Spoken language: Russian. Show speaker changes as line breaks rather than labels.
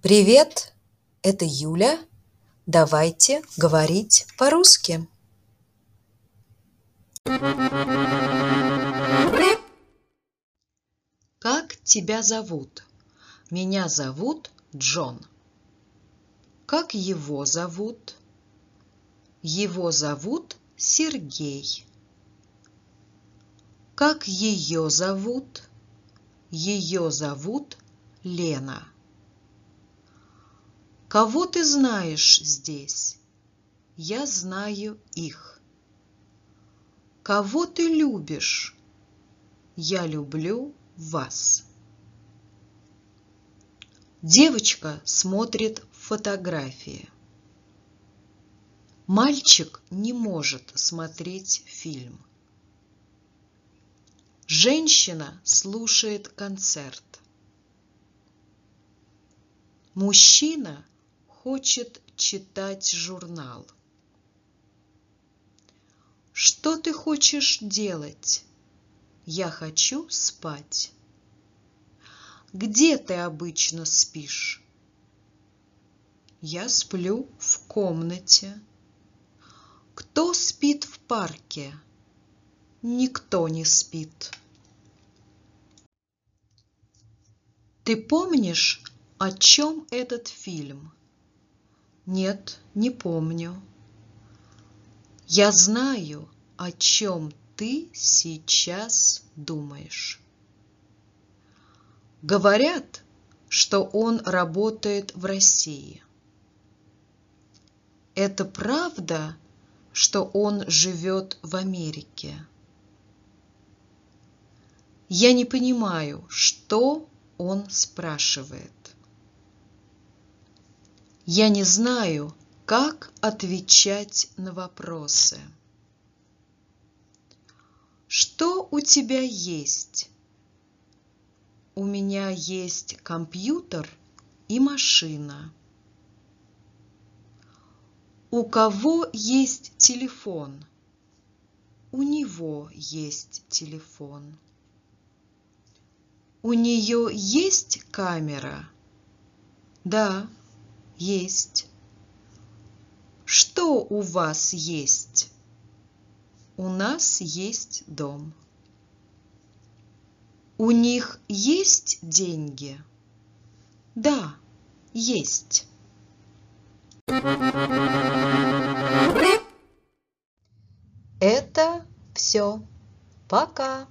Привет, это Юля. Давайте говорить по-русски.
Как тебя зовут? Меня зовут Джон. Как его зовут? Его зовут Сергей. Как ее зовут? Ее зовут Лена. Кого ты знаешь здесь? Я знаю их. Кого ты любишь? Я люблю вас. Девочка смотрит фотографии. Мальчик не может смотреть фильм. Женщина слушает концерт. Мужчина хочет читать журнал. Что ты хочешь делать? Я хочу спать. Где ты обычно спишь? Я сплю в комнате. Кто спит в парке? Никто не спит. Ты помнишь, о чем этот фильм? Нет, не помню. Я знаю, о чем ты сейчас думаешь. Говорят, что он работает в России. Это правда, что он живет в Америке? Я не понимаю, что он спрашивает. Я не знаю, как отвечать на вопросы. Что у тебя есть? У меня есть компьютер и машина. У кого есть телефон? У него есть телефон. У нее есть камера? Да, есть. Что у вас есть? У нас есть дом. У них есть деньги? Да, есть.
Это все. Пока.